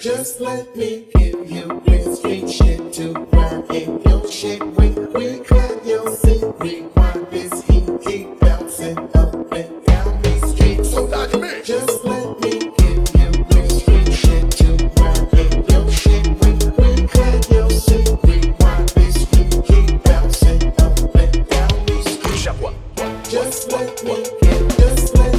Just let me give you with sweet shit to grind in your shit. When we climb your seat, rewind this heat, keep bouncing up and down these streets. So document. Just let me give you with sweet shit to grind in your shit. When we climb your seat, rewind this heat, keep bouncing up and down these streets. Just let me give, just let